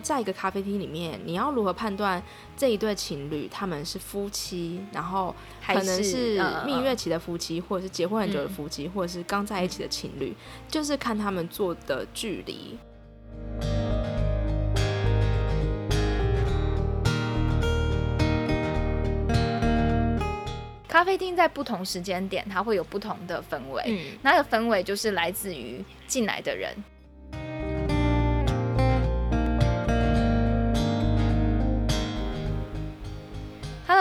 在一个咖啡厅里面，你要如何判断这一对情侣他们是夫妻，然后可能是蜜月期的夫妻，或者是结婚很久的夫妻，或者是刚在一起的情侣，就是看他们坐的距离。咖啡厅在不同时间点，它会有不同的氛围。嗯，那个氛围就是来自于进来的人。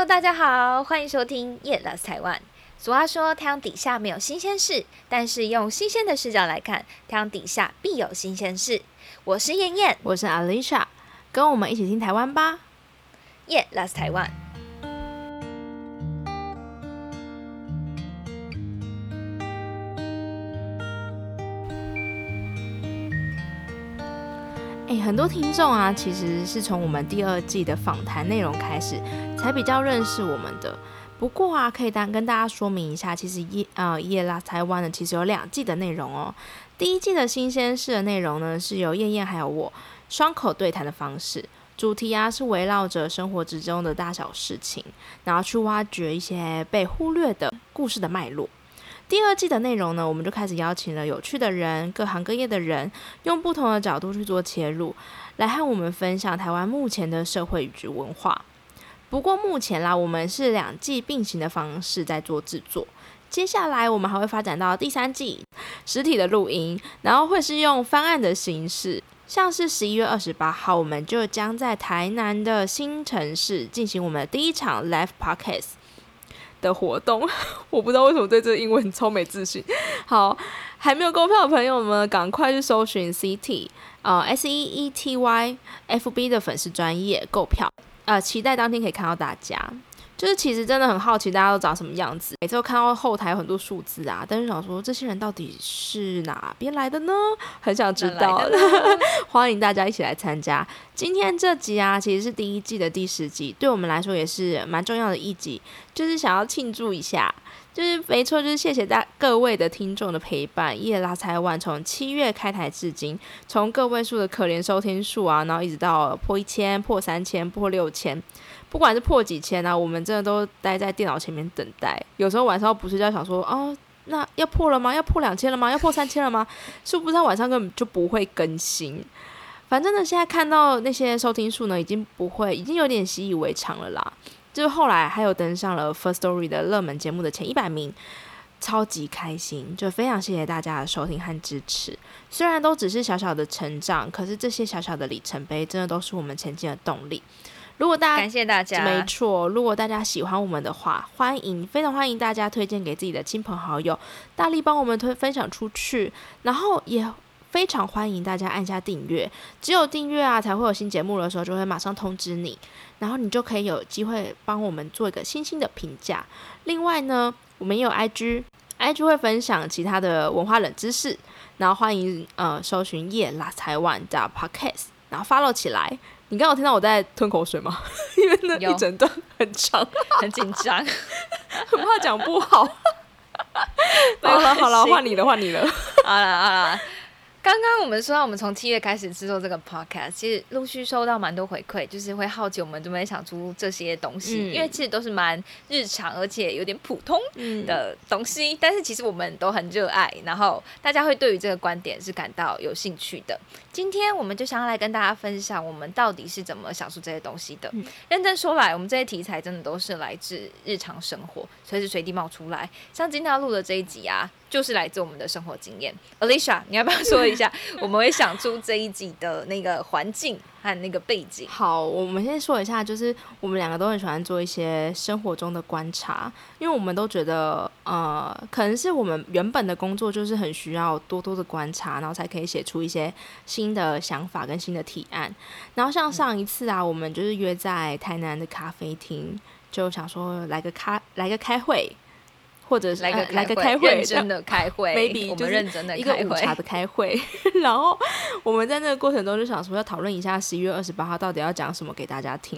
Hello，大家好，欢迎收听《夜了台湾》。俗话说，太阳底下没有新鲜事，但是用新鲜的视角来看，太阳底下必有新鲜事。我是燕燕，我是 Alicia，跟我们一起听台湾吧。夜了台湾。哎，很多听众啊，其实是从我们第二季的访谈内容开始，才比较认识我们的。不过啊，可以单跟大家说明一下，其实夜呃夜拉台湾呢，其实有两季的内容哦。第一季的新鲜事的内容呢，是由燕燕还有我双口对谈的方式，主题啊是围绕着生活之中的大小事情，然后去挖掘一些被忽略的故事的脉络。第二季的内容呢，我们就开始邀请了有趣的人，各行各业的人，用不同的角度去做切入，来和我们分享台湾目前的社会与文化。不过目前啦，我们是两季并行的方式在做制作。接下来我们还会发展到第三季实体的录音，然后会是用方案的形式，像是十一月二十八号，我们就将在台南的新城市进行我们的第一场 live podcast。的活动，我不知道为什么对这个英文超没自信。好，还没有购票的朋友们，赶快去搜寻 CT 呃 S E E T Y F B 的粉丝专业购票，呃，期待当天可以看到大家。就是其实真的很好奇大家都长什么样子，每次都看到后台有很多数字啊，但是想说这些人到底是哪边来的呢？很想知道，欢迎大家一起来参加。今天这集啊，其实是第一季的第十集，对我们来说也是蛮重要的一集，就是想要庆祝一下。就是没错，就是谢谢大各位的听众的陪伴。夜拉台湾从七月开台至今，从个位数的可怜收听数啊，然后一直到破一千、破三千、破六千。不管是破几千啊，我们真的都待在电脑前面等待。有时候晚上不睡觉，想说哦，那要破了吗？要破两千了吗？要破三千了吗？是不是晚上根本就不会更新？反正呢，现在看到那些收听数呢，已经不会，已经有点习以为常了啦。就是后来还有登上了 First Story 的热门节目的前一百名，超级开心，就非常谢谢大家的收听和支持。虽然都只是小小的成长，可是这些小小的里程碑，真的都是我们前进的动力。如果大家感谢大家，没错。如果大家喜欢我们的话，欢迎非常欢迎大家推荐给自己的亲朋好友，大力帮我们推分享出去。然后也非常欢迎大家按下订阅，只有订阅啊，才会有新节目的时候就会马上通知你，然后你就可以有机会帮我们做一个星星的评价。另外呢，我们也有 IG，IG 会分享其他的文化冷知识，然后欢迎呃搜寻夜拉台湾的 Podcast，然后 follow 起来。你刚有听到我在吞口水吗？因为那一整段很长，很紧张，很怕讲不好。好了好了，换你了换你了。好了好了。刚刚我们说到，我们从七月开始制作这个 podcast，其实陆续收到蛮多回馈，就是会好奇我们怎么想出这些东西，因为其实都是蛮日常，而且有点普通的东西，但是其实我们都很热爱，然后大家会对于这个观点是感到有兴趣的。今天我们就想要来跟大家分享，我们到底是怎么想出这些东西的。认真说来，我们这些题材真的都是来自日常生活，随时随地冒出来。像今天要录的这一集啊。就是来自我们的生活经验，Alicia，你要不要说一下？我们会想出这一集的那个环境和那个背景。好，我们先说一下，就是我们两个都很喜欢做一些生活中的观察，因为我们都觉得，呃，可能是我们原本的工作就是很需要多多的观察，然后才可以写出一些新的想法跟新的提案。然后像上一次啊，我们就是约在台南的咖啡厅，就想说来个咖来个开会。或者是来个来个开会，认真的开会，maybe 就是认真的一个午茶的开会。然后我们在那个过程中就想说要讨论一下十一月二十八号到底要讲什么给大家听。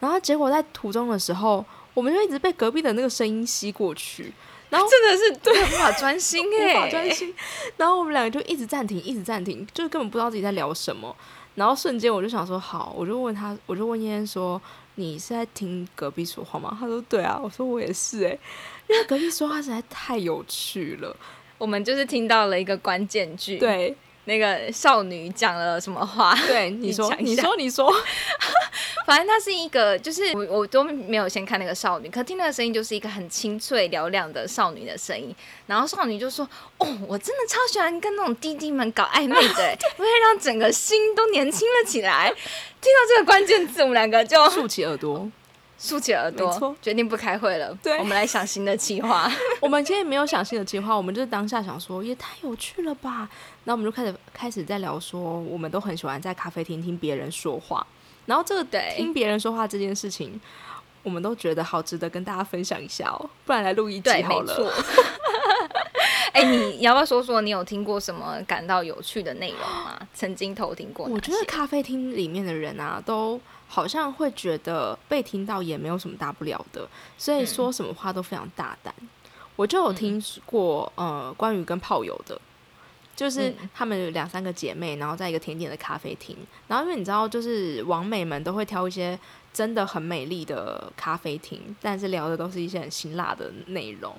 然后结果在途中的时候，我们就一直被隔壁的那个声音吸过去，然后真的是对无法专心哎，无法专心。然后我们两个就一直暂停，一直暂停，就是根本不知道自己在聊什么。然后瞬间我就想说好，我就问他，我就问燕燕说你是在听隔壁说话吗？他说对啊，我说我也是哎，因为隔壁说话实在太有趣了，我们就是听到了一个关键句，对。那个少女讲了什么话？对，你说，你说，你说，反正她是一个，就是我我都没有先看那个少女，可听那个声音就是一个很清脆嘹亮的少女的声音。然后少女就说：“哦，我真的超喜欢跟那种弟弟们搞暧昧的，会让整个心都年轻了起来。”听到这个关键字，我们两个就竖起耳朵。竖起耳朵，决定不开会了。对，我们来想新的计划。我们今天没有想新的计划，我们就是当下想说，也太有趣了吧。那我们就开始开始在聊说，我们都很喜欢在咖啡厅听别人说话。然后这个听别人说话这件事情，我们都觉得好值得跟大家分享一下哦。不然来录一集好了。哎，你要不要说说你有听过什么感到有趣的内容吗？曾经偷听过？我觉得咖啡厅里面的人啊，都。好像会觉得被听到也没有什么大不了的，所以说什么话都非常大胆。我就有听过，呃，关于跟炮友的，就是他们两三个姐妹，然后在一个甜点的咖啡厅，然后因为你知道，就是王美们都会挑一些真的很美丽的咖啡厅，但是聊的都是一些很辛辣的内容。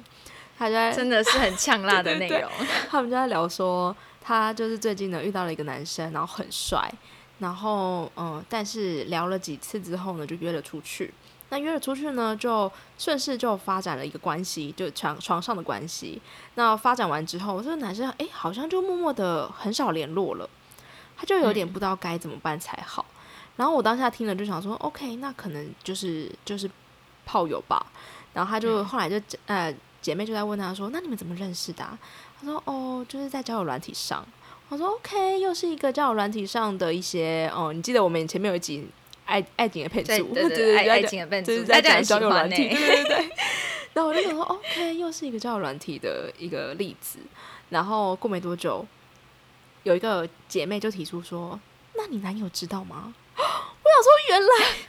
他就在真的是很呛辣的 内容，他们就在聊说，他就是最近呢遇到了一个男生，然后很帅。然后，嗯，但是聊了几次之后呢，就约了出去。那约了出去呢，就顺势就发展了一个关系，就床床上的关系。那发展完之后，这个男生哎，好像就默默的很少联络了，他就有点不知道该怎么办才好。然后我当下听了就想说，OK，那可能就是就是炮友吧。然后他就后来就呃姐妹就在问他说，那你们怎么认识的？他说哦，就是在交友软体上。我说 OK，又是一个交友软体上的一些哦，你记得我们前面有一集爱爱情的配置，对对对，爱情的配置，在讲交友软体，对对对。然后我就想说 OK，又是一个交友软体的一个例子。然后过没多久，有一个姐妹就提出说：“那你男友知道吗？” 我想说，原来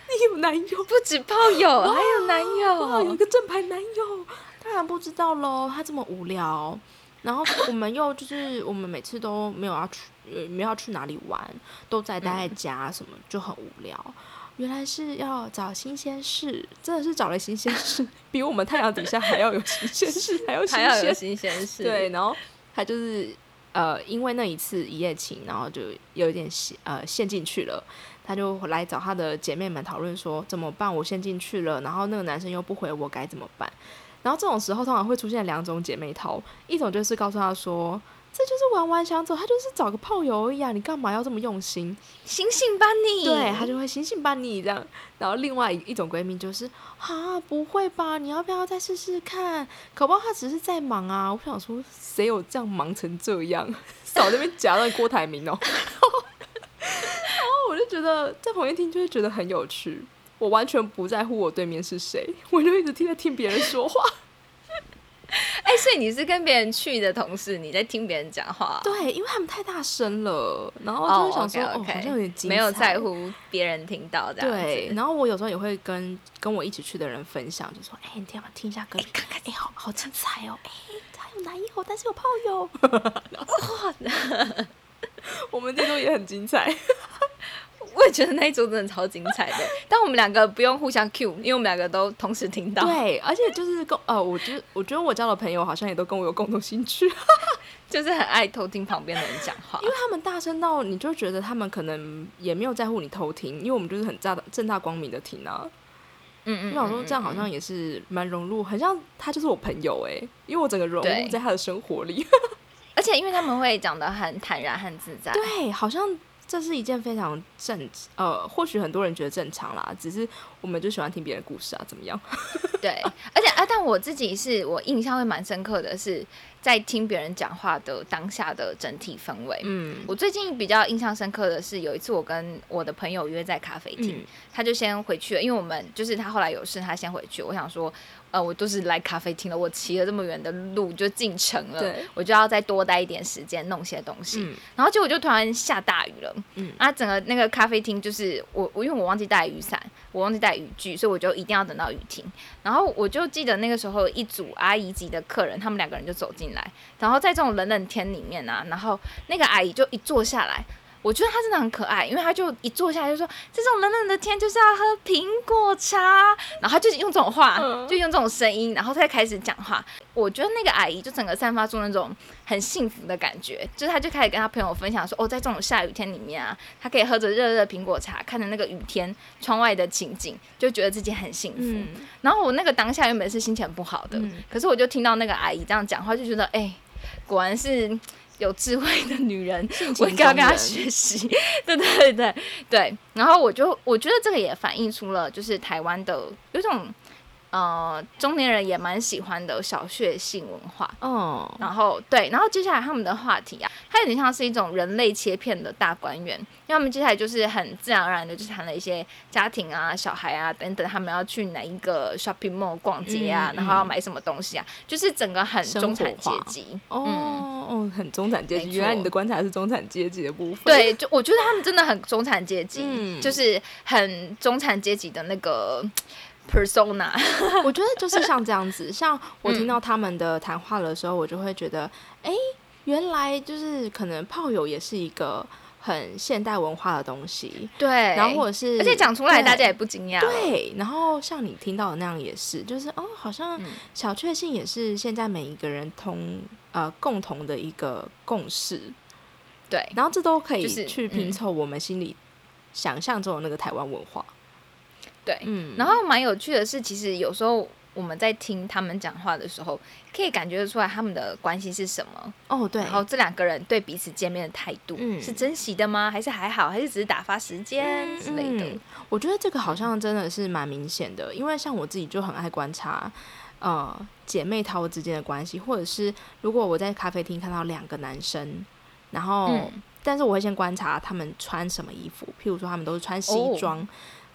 你有男友，不止炮友，还有男友，有一个正牌男友，当然不知道喽。他这么无聊。然后我们又就是我们每次都没有要去，呃，没有要去哪里玩，都在待在家，什么就很无聊。原来是要找新鲜事，真的是找了新鲜事，比我们太阳底下还要有新鲜事，还要还要有新鲜事。对，然后他就是呃，因为那一次一夜情，然后就有一点陷呃陷进去了。他就来找他的姐妹们讨论说怎么办？我陷进去了，然后那个男生又不回我，该怎么办？然后这种时候通常会出现两种姐妹淘，一种就是告诉她说，这就是玩玩想走，他就是找个炮友而已啊，你干嘛要这么用心？醒醒吧你！对他就会醒醒吧你这样。然后另外一种闺蜜就是啊，不会吧？你要不要再试试看？可不，他只是在忙啊。我想说，谁有这样忙成这样？少那边夹到郭台铭哦。然后我就觉得在旁边听就会觉得很有趣。我完全不在乎我对面是谁，我就一直听在听别人说话。哎，所以你是跟别人去的同事，你在听别人讲话？对，因为他们太大声了，然后就会想说，哦，好像有点没有在乎别人听到这样对，然后我有时候也会跟跟我一起去的人分享，就说，哎，你听嘛，听一下歌，看看，哎，好好精彩哦，哎，他有男友，但是有炮友。哇，我们这周也很精彩。我也觉得那一组真的超精彩的，但我们两个不用互相 cue，因为我们两个都同时听到。对，而且就是共呃，我觉得我觉得我交的朋友好像也都跟我有共同兴趣，就是很爱偷听旁边的人讲话，因为他们大声到你就觉得他们可能也没有在乎你偷听，因为我们就是很大正大光明的听啊。嗯嗯，我想说这样好像也是蛮融入，很像他就是我朋友哎，因为我整个融入在他的生活里，而且因为他们会讲的很坦然、很自在，对，好像。这是一件非常正，呃，或许很多人觉得正常啦，只是我们就喜欢听别人故事啊，怎么样？对，而且啊，但我自己是我印象会蛮深刻的是。在听别人讲话的当下的整体氛围，嗯，我最近比较印象深刻的是有一次我跟我的朋友约在咖啡厅，他就先回去了，因为我们就是他后来有事，他先回去。我想说，呃，我都是来咖啡厅了，我骑了这么远的路就进城了，我就要再多待一点时间弄些东西。然后结果就突然下大雨了，嗯，啊，整个那个咖啡厅就是我我因为我忘记带雨伞，我忘记带雨具，所以我就一定要等到雨停。然后我就记得那个时候一组阿姨级的客人，他们两个人就走进来，然后在这种冷冷天里面啊，然后那个阿姨就一坐下来，我觉得他真的很可爱，因为他就一坐下来就说：“这种冷冷的天就是要喝苹果茶。”然后他就用这种话，就用这种声音，然后再开始讲话。我觉得那个阿姨就整个散发出那种很幸福的感觉，就是他就开始跟他朋友分享说：“哦，在这种下雨天里面啊，他可以喝着热热苹果茶，看着那个雨天窗外的情景，就觉得自己很幸福。”然后我那个当下原本是心情不好的，可是我就听到那个阿姨这样讲话，就觉得哎，果然是。有智慧的女人，我应该要跟她学习。对对对对，然后我就我觉得这个也反映出了，就是台湾的有种。呃，中年人也蛮喜欢的小血性文化，嗯，然后对，然后接下来他们的话题啊，它有点像是一种人类切片的大观园，因为他们接下来就是很自然而然的，就谈了一些家庭啊、小孩啊等等，他们要去哪一个 shopping mall 逛街啊，然后要买什么东西啊，就是整个很中产阶级，哦哦，很中产阶级，原来你的观察是中产阶级的部分，对，就我觉得他们真的很中产阶级，就是很中产阶级的那个。Persona，我觉得就是像这样子，像我听到他们的谈话的时候，我就会觉得，哎，原来就是可能炮友也是一个很现代文化的东西，对，然后或者是而且讲出来大家也不惊讶，对，然后像你听到的那样也是，就是哦，好像小确幸也是现在每一个人同呃共同的一个共识，对，然后这都可以去拼凑我们心里想象中的那个台湾文化。对，嗯，然后蛮有趣的是，其实有时候我们在听他们讲话的时候，可以感觉得出来他们的关系是什么。哦，对。然后这两个人对彼此见面的态度，是珍惜的吗？还是还好？还是只是打发时间之类的？我觉得这个好像真的是蛮明显的，因为像我自己就很爱观察，呃，姐妹淘之间的关系，或者是如果我在咖啡厅看到两个男生，然后，但是我会先观察他们穿什么衣服，譬如说他们都是穿西装，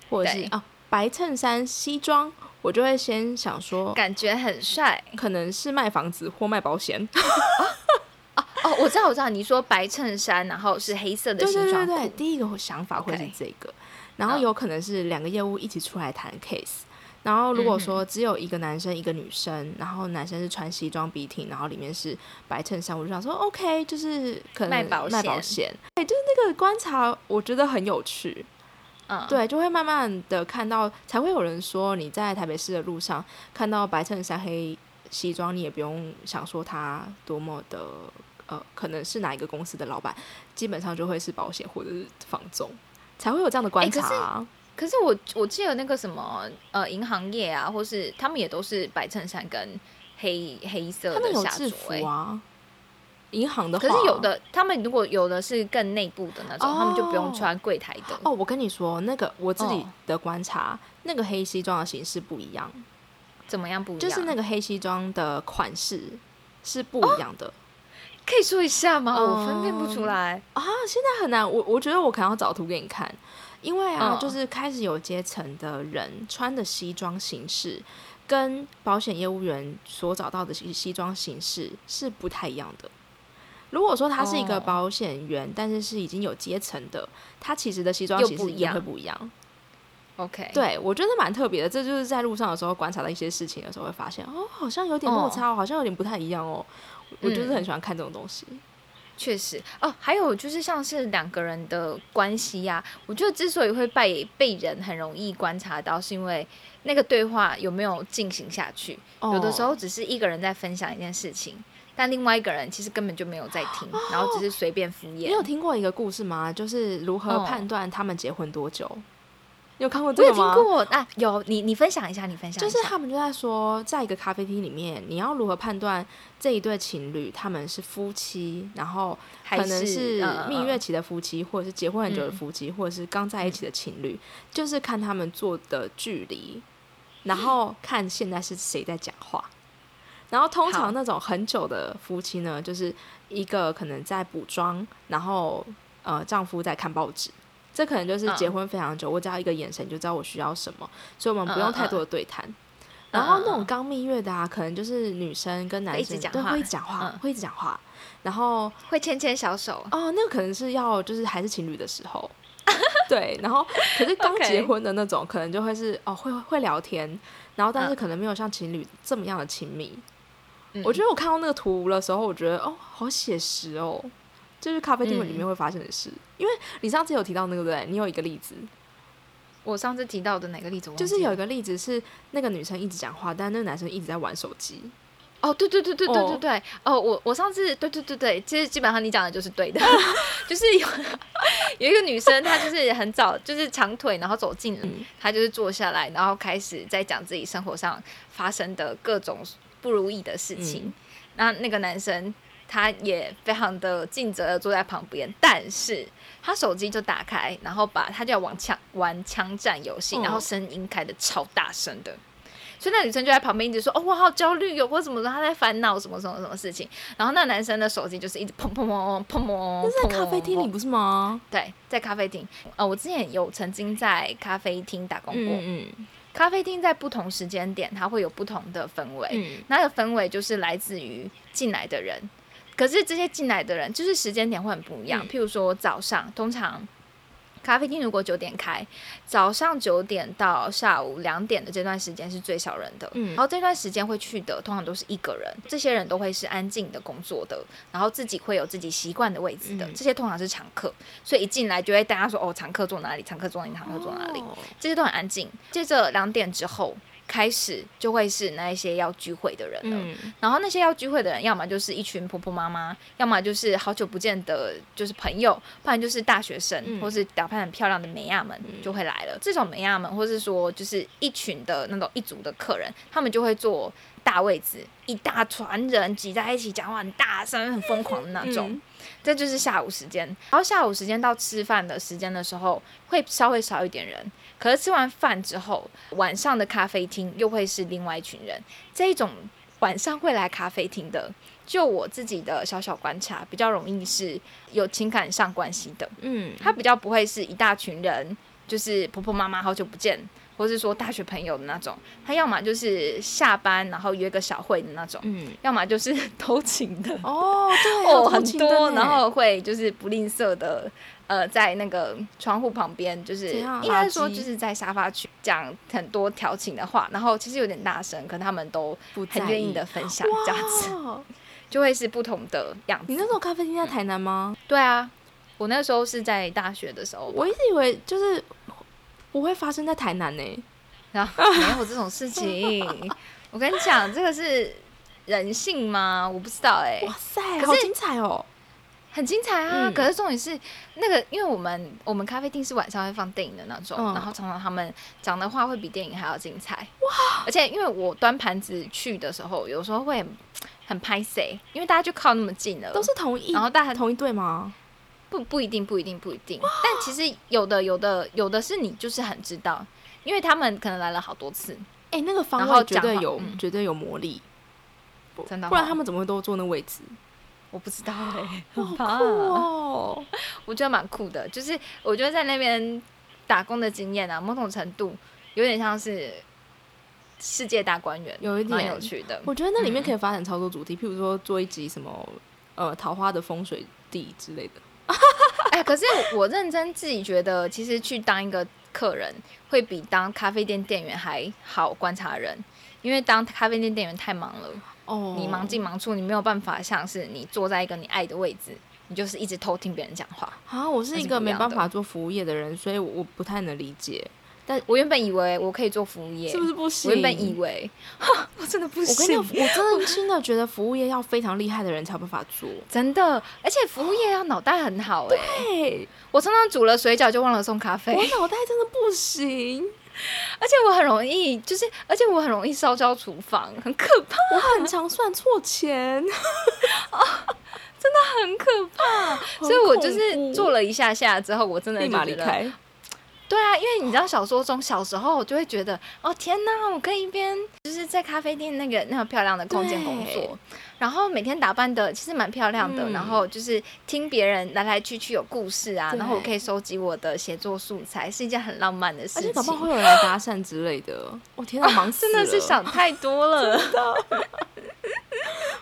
或者是啊。白衬衫、西装，我就会先想说，感觉很帅，可能是卖房子或卖保险。哦哦，我知道，我知道，你说白衬衫，然后是黑色的西装对对对，第一个想法会是这个，然后有可能是两个业务一起出来谈 case，然后如果说只有一个男生一个女生，然后男生是穿西装笔挺，然后里面是白衬衫，我就想说 OK，就是可能卖保卖保险，哎，就是那个观察，我觉得很有趣。嗯，对，就会慢慢的看到，才会有人说你在台北市的路上看到白衬衫黑西装，你也不用想说他多么的呃，可能是哪一个公司的老板，基本上就会是保险或者是房总，才会有这样的观察。可是我我记得那个什么呃银行业啊，或是他们也都是白衬衫跟黑黑色的下服啊。银行的，可是有的他们如果有的是更内部的那种，他们就不用穿柜台的。哦，我跟你说，那个我自己的观察，那个黑西装的形式不一样。怎么样不一样？就是那个黑西装的款式是不一样的。可以说一下吗？我分辨不出来啊，现在很难。我我觉得我可能要找图给你看，因为啊，就是开始有阶层的人穿的西装形式，跟保险业务员所找到的西西装形式是不太一样的。如果说他是一个保险员，但是是已经有阶层的，他其实的西装其实也会不一样。OK，对我觉得蛮特别的，这就是在路上的时候观察到一些事情的时候会发现，哦，好像有点落差，好像有点不太一样哦。我就是很喜欢看这种东西。确实哦，还有就是像是两个人的关系呀，我觉得之所以会被被人很容易观察到，是因为那个对话有没有进行下去。有的时候只是一个人在分享一件事情。但另外一个人其实根本就没有在听，然后只是随便敷衍。你有听过一个故事吗？就是如何判断他们结婚多久？有看过这个吗？听过啊，有你你分享一下，你分享。就是他们就在说，在一个咖啡厅里面，你要如何判断这一对情侣他们是夫妻，然后可能是蜜月期的夫妻，或者是结婚很久的夫妻，或者是刚在一起的情侣，就是看他们坐的距离，然 后看现在是谁在讲话。然后通常那种很久的夫妻呢，就是一个可能在补妆，然后呃丈夫在看报纸，这可能就是结婚非常久，我只要一个眼神就知道我需要什么，所以我们不用太多的对谈。然后那种刚蜜月的啊，可能就是女生跟男生对会讲话，会一直讲话，然后会牵牵小手。哦，那个可能是要就是还是情侣的时候，对。然后可是刚结婚的那种，可能就会是哦会会聊天，然后但是可能没有像情侣这么样的亲密。我觉得我看到那个图的时候，我觉得哦，好写实哦，就是咖啡厅里面嗯会发生的事。因为你上次有提到那个对不对？你有一个例子，我上次提到的哪个例子？就是有一个例子是那个女生一直讲话，但那个男生一直在玩手机。哦，对对对对对哦对对，哦，我我上次对对对对，其实基本上你讲的就是对的，就是有有一个女生，她就是很早就是长腿，然后走进，嗯她就是坐下来，然后开始在讲自己生活上发生的各种不如意的事情。嗯那那个男生他也非常的尽责的坐在旁边，但是他手机就打开，然后把他就要玩枪玩枪战游戏，嗯然后声音开的超大声的。所以那女生就在旁边一直说：“哦，我好焦虑哟，或者怎么说，她在烦恼什么什么什么事情。”然后那男生的手机就是一直砰砰砰砰砰砰。在咖啡厅里不是吗？对，在咖啡厅。呃，我之前有曾经在咖啡厅打工过。嗯咖啡厅在不同时间点，它会有不同的氛围。嗯那个氛围就是来自于进来的人，可是这些进来的人就是时间点会很不一样。嗯譬如说早上，通常咖啡厅如果九点开，早上九点到下午两点的这段时间是最少人的。嗯然后这段时间会去的，通常都是一个人，这些人都会是安静的工作的，然后自己会有自己习惯的位置的，嗯这些通常是常客，所以一进来就会大家说哦，常客坐哪里，常客坐哪里，常客坐哪里。哦这些都很安静。接着两点之后开始，就会是那一些要聚会的人了。嗯然后那些要聚会的人，要么就是一群婆婆妈妈，要么就是好久不见的，就是朋友，不然就是大学生，嗯或是打扮很漂亮的美亚们就会来了。这种美亚们，或是说就是一群的那种一组的客人，他们就会坐大位子，一大团人挤在一起讲话很大声、很疯狂的那种。嗯这就是下午时间。然后下午时间到吃饭的时间的时候，会稍微少一点人。可是吃完饭之后，晚上的咖啡厅又会是另外一群人。这一种晚上会来咖啡厅的，就我自己的小小观察，比较容易是有情感上关系的。嗯，他比较不会是一大群人，就是婆婆妈妈好久不见，或是说大学朋友的那种。他要么就是下班然后约个小会的那种，嗯要么就是 偷情的。哦对 哦，很多，欸然后会就是不吝啬的，呃，在那个窗户旁边，就是应该说就是在沙发区讲很多调情的话，然后其实有点大声，可他们都很愿意的分享，这样子就会是不同的样子。你那时候咖啡厅在台南吗？对啊，我那时候是在大学的时候，我一直以为就是不会发生在台南呢。然 后没有这种事情。我跟你讲，这个是人性吗？我不知道哎、哇塞，好精彩哦！很精彩啊！嗯。可是重点是那个，因为我们我们咖啡厅是晚上会放电影的那种，嗯。然后常常他们讲的话会比电影还要精彩。哇！而且因为我端盘子去的时候，有时候会很很拍谁，因为大家就靠那么近了，都是同一，然后大家同一队吗？不不一定不一定不一定，但其实有的有的有的是你就是很知道，因为他们可能来了好多次，哎，那个方然后位绝对有，嗯。绝对有魔力，真的哦，不然他们怎么会都坐那位置？我不知道哎、哇很怕好酷哦！我觉得蛮酷的，就是我觉得在那边打工的经验啊，某种程度有点像是世界大观园，有一点有趣的。我觉得那里面嗯可以发展超多主题，譬如说做一集什么呃桃花的风水地之类的。哎、可是我认真自己觉得，其实去当一个客人，会比当咖啡店店员还好观察人，因为当咖啡店店员太忙了，哦你忙进忙出，你没有办法像是你坐在一个你爱的位置，你就是一直偷听别人讲话。啊，我是一个没办法做服务业的人，所以我我不太能理解，我原本以为我可以做服务业，是不是不行？我原本以为，我真的不行我跟行。你讲，我真的真的觉得服务业要非常厉害的人才有办法做。真的，而且服务业要脑袋很好哎、对，我常常煮了水饺就忘了送咖啡，我脑袋真的不行，而且我很容易，就是而且我很容易烧焦厨房，很可怕，我很常算错钱，真的很可怕。所以我就是做了一下下之后，我真的立马离开。对啊，因为你知道小说中小时候我就会觉得，哦天哪，我可以一边就是在咖啡店那个那么漂亮的空间工作，然后每天打扮的其实蛮漂亮的，嗯然后就是听别人来来去去有故事啊，然后我可以收集我的写作素材，是一件很浪漫的事情。而且搞不好会有人来搭讪之类的。我天哪，忙死真的是想太多了。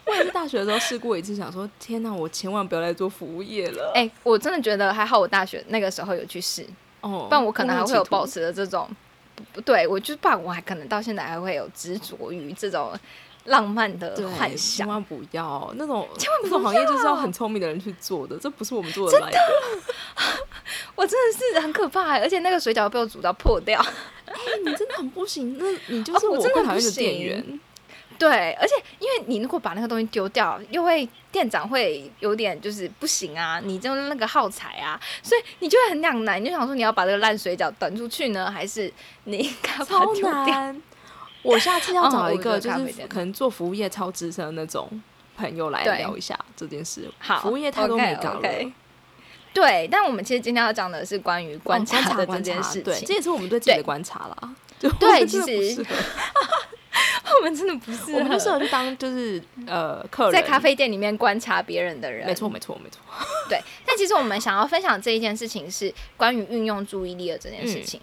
我也是大学的时候试过一次，想说天哪，我千万不要来做服务业了。哎、我真的觉得还好，我大学那个时候有去试，哦，不然我可能还会有保持的这种，不不对我就是怕我还可能到现在还会有执着于这种浪漫的幻想千。万不要那种千万不那种行业就是要要很聪明的人去做的，这不是我们做的来的。我真的是很可怕，而且那个水饺被我煮到破掉。哎、你真的很不行，那你就是我真的会讨厌的店员。对，而且因为你如果把那个东西丢掉，又会店长会有点就是不行啊，你就是那个耗材啊，所以你就会很两难，你就想说你要把这个烂水饺端出去呢，还是你应该把它超丢掉？难。我下次要找一个就是可能做服务业超资深的那种朋友来聊一下这件事。好服务业太多没搞了。对，但我们其实今天要讲的是关于观哦察的这观察件事对，这情。也是我们对自己的对观察啦。就对其实 我们真的不是我们就适合去当就是呃客人，在咖啡店里面观察别人的人。没错没错没错。对，但其实我们想要分享这一件事情是关于运用注意力的这件事情。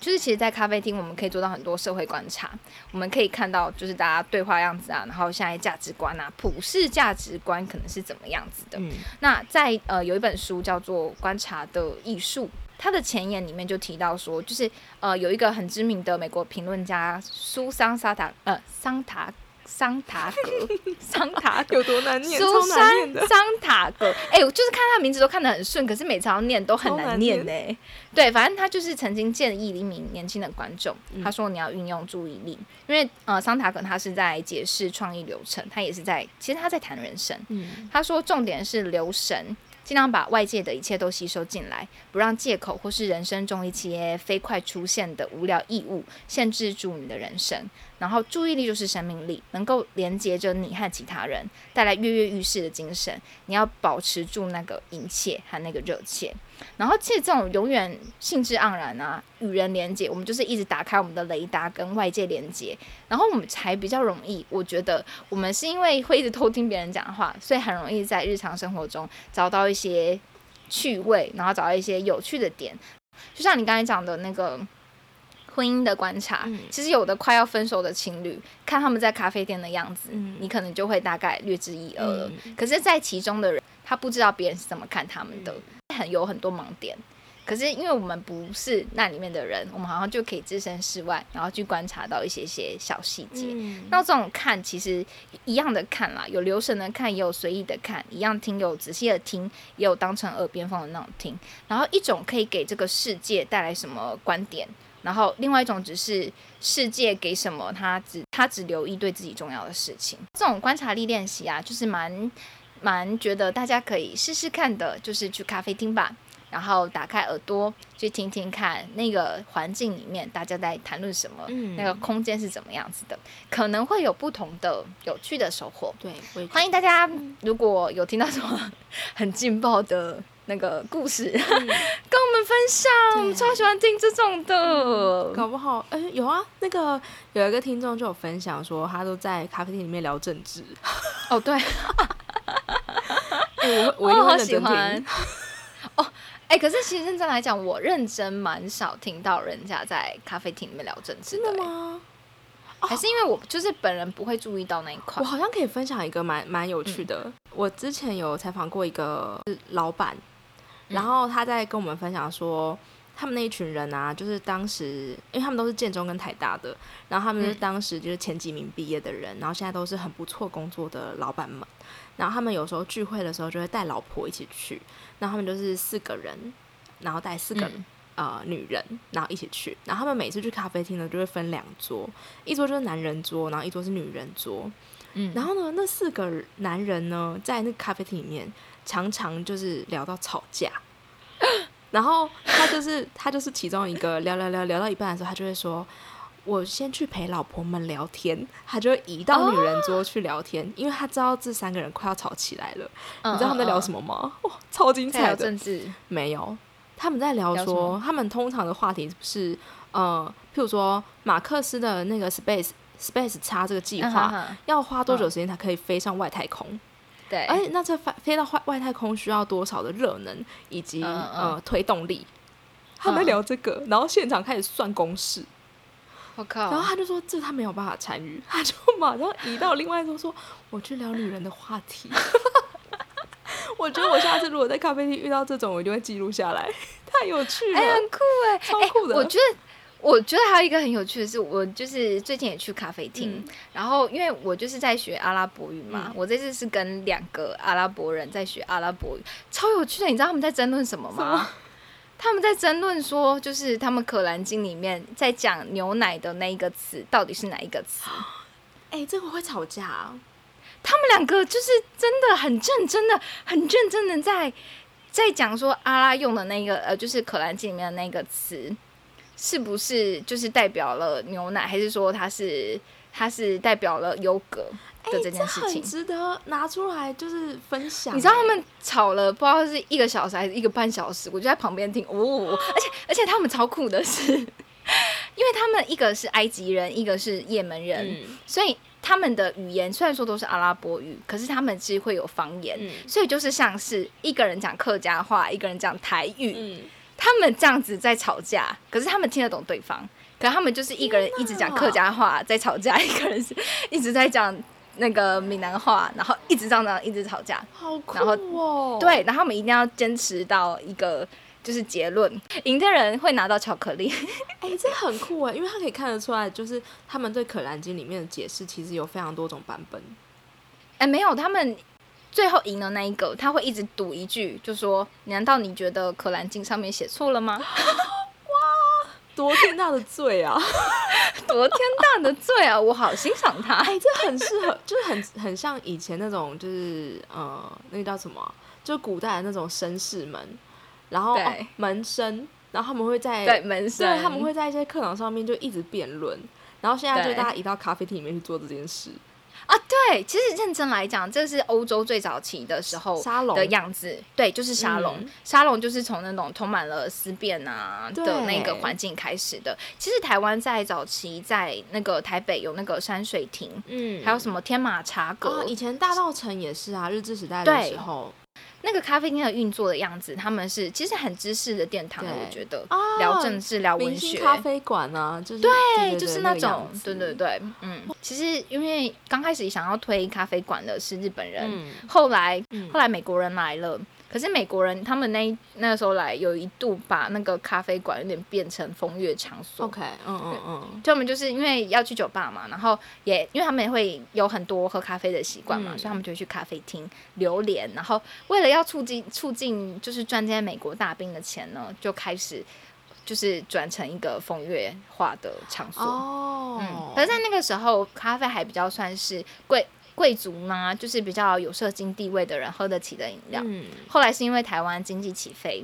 就是其实，在咖啡厅，我们可以做到很多社会观察。我们可以看到，就是大家对话样子啊，然后现在价值观啊，普世价值观可能是怎么样子的。嗯那在呃有一本书叫做《观察的艺术》，它的前言里面就提到说，就是呃有一个很知名的美国评论家苏桑沙塔呃桑塔桑塔格桑塔格 有多难念？苏。珊桑塔格，哎、我就是看他的名字都看得很顺，可是每次要念都很难难念念呢、对，反正他就是曾经建议一名年轻的观众，嗯他说你要运用注意力，因为呃桑塔格他是在解释创意流程，他也是在其实他在谈人生。嗯他说重点是留神，尽量把外界的一切都吸收进来，不让借口或是人生中一些飞快出现的无聊异物限制住你的人生。然后注意力就是生命力，能够连接着你和其他人，带来跃跃欲试的精神。你要保持住那个殷切和那个热切。然后其实这种永远兴致盎然啊，与人连接，我们就是一直打开我们的雷达跟外界连接，然后我们才比较容易。我觉得我们是因为会一直偷听别人讲话，所以很容易在日常生活中找到一些趣味，然后找到一些有趣的点。就像你刚才讲的那个婚姻的观察，嗯其实有的快要分手的情侣，看他们在咖啡店的样子，嗯你可能就会大概略知一二了。嗯可是，在其中的人，他不知道别人是怎么看他们的，很有很多盲点。可是，因为我们不是那里面的人，我们好像就可以置身事外，然后去观察到一些些小细节。嗯那这种看其实一样的看啦，有留神的看，也有随意的看，一样听有仔细的听，也有当成耳边风的那种听。然后一种可以给这个世界带来什么观点，然后另外一种只是世界给什么，他只他只留意对自己重要的事情。这种观察力练习啊，就是蛮蛮觉得大家可以试试看的，就是去咖啡厅吧。然后打开耳朵去听听看那个环境里面大家在谈论什么，嗯那个空间是怎么样子的，可能会有不同的有趣的收获。对，欢迎大家，如果有听到什么很劲爆的那个故事，跟我们分享，我们超喜欢听这种的。搞不好，哎、有啊，那个有一个听众就有分享说，他都在咖啡厅里面聊政治。哦，对，哎、我我好喜。欢。哦，哎、可是其实认真来讲，我认真蛮少听到人家在咖啡厅里面聊政治的吗？还是因为我就是本人不会注意到那一块我。好像可以分享一个蛮蛮有趣的。我之前有采访过一个老板，然后他在跟我们分享说，他们那一群人啊，就是当时因为他们都是建中跟台大的，然后他们是嗯当时就是前几名毕业的人，然后现在都是很不错工作的老板们。然后他们有时候聚会的时候就会带老婆一起去，然后他们就是四个人，然后带四个嗯呃女人，然后一起去。然后他们每次去咖啡厅呢，就会分两桌，一桌就是男人桌，然后一桌是女人桌。嗯然后呢，那四个男人呢，在那个咖啡厅里面，常常就是聊到吵架。然后他就是他就是其中一个聊聊聊聊到一半的时候，他就会说：“我先去陪老婆们聊天。”他就会移到女人桌去聊天，因为他知道这三个人快要吵起来了。你知道他们在聊什么？吗？哇，超精彩的！政治。没有，他们在聊说，他们通常的话题是呃，譬如说马克思的那个 Space Space 叉这个计划。要花多久时间才可以飞上外太空？对，而且那这飞飞到外外太空需要多少的热能以及、嗯嗯呃推动力？他们在聊这个，然后现场开始算公式，我靠，然后他就说这他没有办法参与，他就马上移到另外一桌说我去聊女人的话题。我觉得我下次如果在咖啡厅遇到这种，我一定会记录下来，太有趣了。哎、很酷哎、超酷的我觉得，我觉得还有一个很有趣的是，我就是最近也去咖啡厅，嗯然后因为我就是在学阿拉伯语嘛，嗯我这次是跟两个阿拉伯人在学阿拉伯语，超有趣的。你知道他们在争论什么吗？他们在争论说，就是他们《可兰经》里面在讲牛奶的那一个词到底是哪一个词？哎、这个会吵架、啊。他们两个就是真的很认真的、很认真的在在讲说阿拉用的那个呃，就是《可兰经》里面的那个词，是不是就是代表了牛奶，还是说它是它是代表了优格哎、的这件事情？很值得拿出来就是分享。你知道他们吵了不知道是一个小时还是一个半小时，我就在旁边听哦，而且而且他们超酷的是，因为他们一个是埃及人，一个是也门人，嗯所以他们的语言虽然说都是阿拉伯语，可是他们其实会有方言，嗯所以就是像是一个人讲客家话，一个人讲台语，嗯，他们这样子在吵架，可是他们听得懂对方，可是他们就是一个人一直讲客家话在吵架，一个人是一直在讲那个闽南话，然后一直这样这样一直吵架，好酷然后哦。对，然后他们一定要坚持到一个。就是结论，赢的人会拿到巧克力。哎、这很酷哎，因为他可以看得出来，就是他们对《可兰经》里面的解释其实有非常多种版本。哎、没有，他们最后赢的那一个，他会一直赌一句，就说：“难道你觉得《可兰经》上面写错了吗？哇多天大的罪啊！多天大的罪啊！我好欣赏他。哎、这很适合，就是很很像以前那种，就是呃，那个叫什么啊？就古代的那种绅士们，然后、哦、门生，然后他们会在对，门生，对，他们会在一些课堂上面就一直辩论，然后现在就大家移到咖啡厅里面去做这件事。啊，对，其实认真来讲，这是欧洲最早期的时候沙龙的样子，对，就是沙龙。嗯沙龙就是从那种充满了思辨啊的那个环境开始的。其实台湾在早期在那个台北有那个山水亭，嗯还有什么天马茶阁，哦，以前大道城也是啊，日治时代的对时候那个咖啡厅的运作的样子，他们是其实很知识的殿堂，我觉得、啊聊政治、聊文学。咖啡馆啊，就是对，对就是那那种，对对对，对，嗯，其实因为刚开始想要推咖啡馆的是日本人，嗯后来嗯后来美国人来了，可是美国人他们那一那时候来，有一度把那个咖啡馆有点变成风月场所。，OK，嗯嗯嗯，就我们就是因为要去酒吧嘛，然后也因为他们也会有很多喝咖啡的习惯嘛，嗯所以他们就会去咖啡厅流连，然后为了要促进促进就是赚这些美国大兵的钱呢，就开始就是转成一个风月化的场所。哦，嗯，可是，在那个时候，咖啡还比较算是贵贵族嘛，就是比较有社经地位的人喝得起的饮料。嗯。后来是因为台湾经济起飞，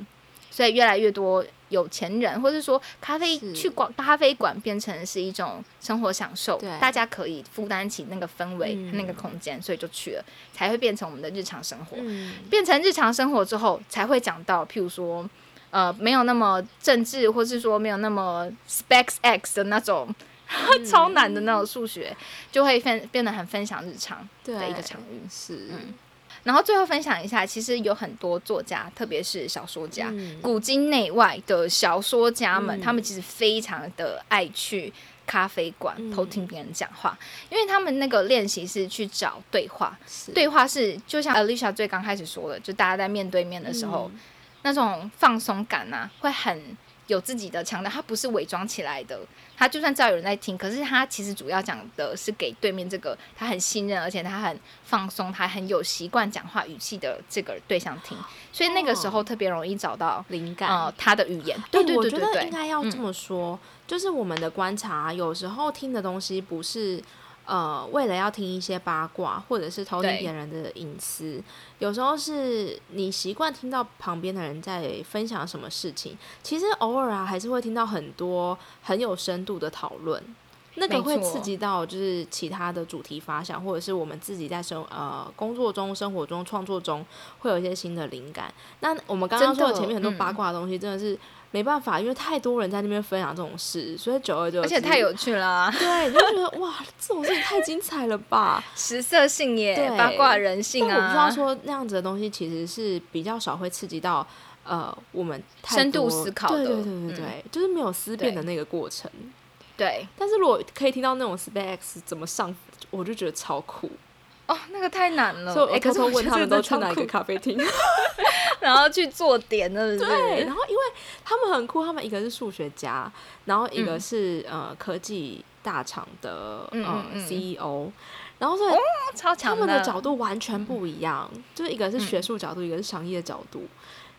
所以越来越多有钱人，或是说咖啡去馆咖啡馆变成是一种生活享受，大家可以负担起那个氛围、嗯。那个空间，所以就去了，才会变成我们的日常生活。嗯，变成日常生活之后，才会讲到，譬如说，呃，没有那么政治，或是说没有那么 specs x 的那种、超难的那种数学，就会分变得很分享日常的一个对场域。是，嗯。然后最后分享一下，其实有很多作家，特别是小说家，嗯。古今内外的小说家们，嗯。他们其实非常的爱去咖啡馆嗯。偷听别人讲话，因为他们那个练习是去找对话，对话是就像 Alicia 最刚开始说的，就大家在面对面的时候，嗯。那种放松感啊，会很有自己的强调，他不是伪装起来的。他就算知道有人在听，可是他其实主要讲的是给对面这个他很信任，而且他很放松，他很有习惯讲话语气的这个对象听，所以那个时候特别容易找到灵感。呃他的语言。对对，我觉对对对应该要这么说，就是我们的观察，有时候听的东西不是呃为了要听一些八卦，或者是偷听别人的隐私，有时候是你习惯听到旁边的人在分享什么事情，其实偶尔啊还是会听到很多很有深度的讨论。那个会刺激到就是其他的主题发想，或者是我们自己在生呃工作中、生活中、创作中会有一些新的灵感。那我们刚刚说的前面很多嗯八卦的东西，真的是没办法，因为太多人在那边分享这种事，所以久而久之，而且太有趣了啊、对，你就觉得哇，这种事情太精彩了吧？食色性也，对八卦人性啊我不知道啊，说那样子的东西其实是比较少会刺激到呃我们太深度思考的对对对对嗯对，就是没有思辨的那个过程。对但是如果可以听到那种 SpaceX 怎么上，我就觉得超酷。哦，那个太难了。所以我哎可是我觉得偷偷问他们都去哪个咖啡厅。然后去做点，是不是？对，然后因为他们很酷，他们一个是数学家，然后一个是、呃科技大厂的嗯呃 CEO，然后所以他超强们的角度完全不一样，就是一个是嗯。学术角度，一个是商业角度，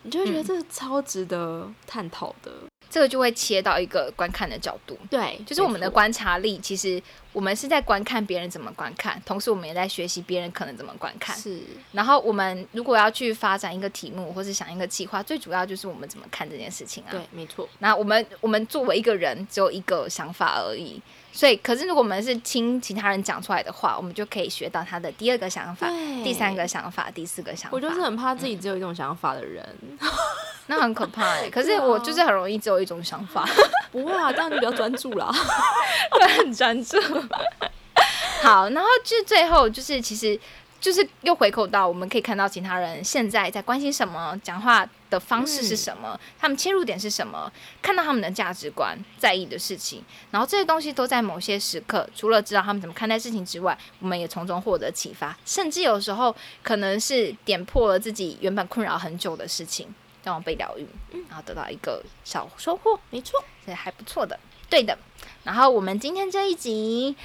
你就会觉得嗯。这个超值得探讨的。这个就会切到一个观看的角度。对，就是我们的观察力，其实我们是在观看别人怎么观看，同时我们也在学习别人可能怎么观看。是然后我们如果要去发展一个题目，或是想一个计划，最主要就是我们怎么看这件事情啊。对，没错，那我们我们作为一个人，只有一个想法而已。所以，可是如果我们是听其他人讲出来的话，我们就可以学到他的第二个想法、第三个想法、第四个想法。我就是很怕自己只有一种想法的人。那很可怕哎、可是我就是很容易只有一种想法，不会啊，这样就比较专注啦。对，很专注。好，然后就最后就是其实就是又回扣到我们可以看到其他人现在在关心什么，讲话的方式是什么，他们切入点是什么，看到他们的价值观、在意的事情，然后这些东西都在某些时刻，除了知道他们怎么看待事情之外，我们也从中获得启发，甚至有时候可能是点破了自己原本困扰很久的事情，让我被疗愈，然后得到一个小收获。没错，这还不错的，对的。然后我们今天这一集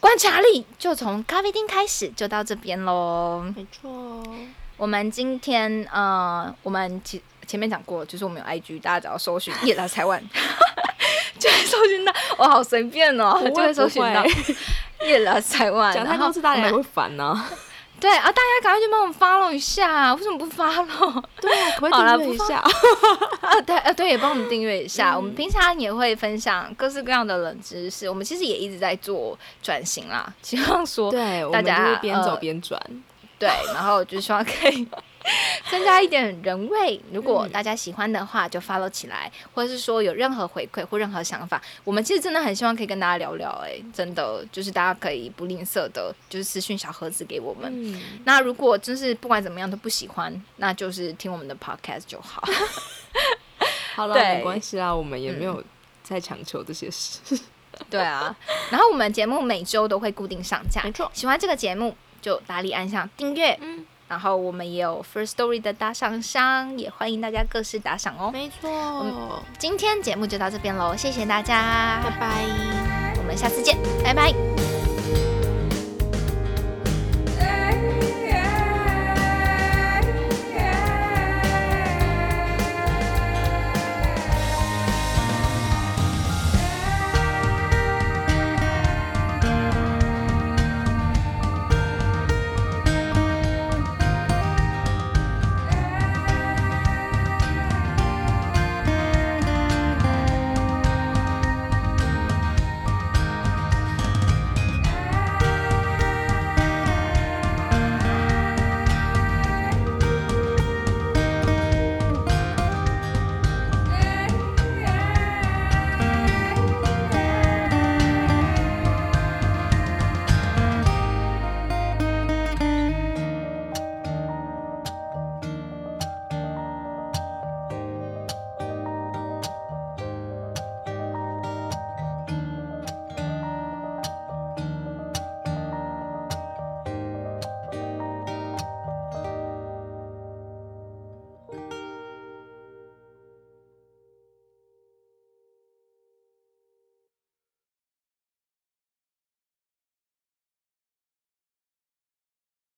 观察力就从咖啡厅开始，就到这边喽。没错。我们今天呃，我们前前面讲过，就是我们有 IG，大家只要搜寻夜来台湾，就会搜寻到。我好随便哦，就会搜寻到不 叶拉台湾。讲太多次大家会烦呢。对啊，大家赶快去帮我们 follow 一下，为什么不 follow？对啊，可不好啦可以订阅一下？啊，对，啊，对，也帮我们订阅一下。嗯我们平常也会分享各式各样的冷知识，我们其实也一直在做转型啦，希望说对，我们就大家边走呃边转。对，然后就希望可以 增加一点人味。如果嗯大家喜欢的话，就 follow 起来，或者是说有任何回馈或任何想法，我们其实真的很希望可以跟大家聊聊、哎，真的就是大家可以不吝啬的，就是私讯小盒子给我们。嗯，那如果真是不管怎么样都不喜欢，那就是听我们的 podcast 就好。好了，没关系啦，我们也没嗯有在强求这些事。对啊，然后我们节目每周都会固定上架，没错喜欢这个节目就大力按下订阅，嗯，然后我们也有 First Story 的打赏箱，也欢迎大家各式打赏哦。没错。今天节目就到这边喽，谢谢大家，拜拜。我们下次见，拜拜。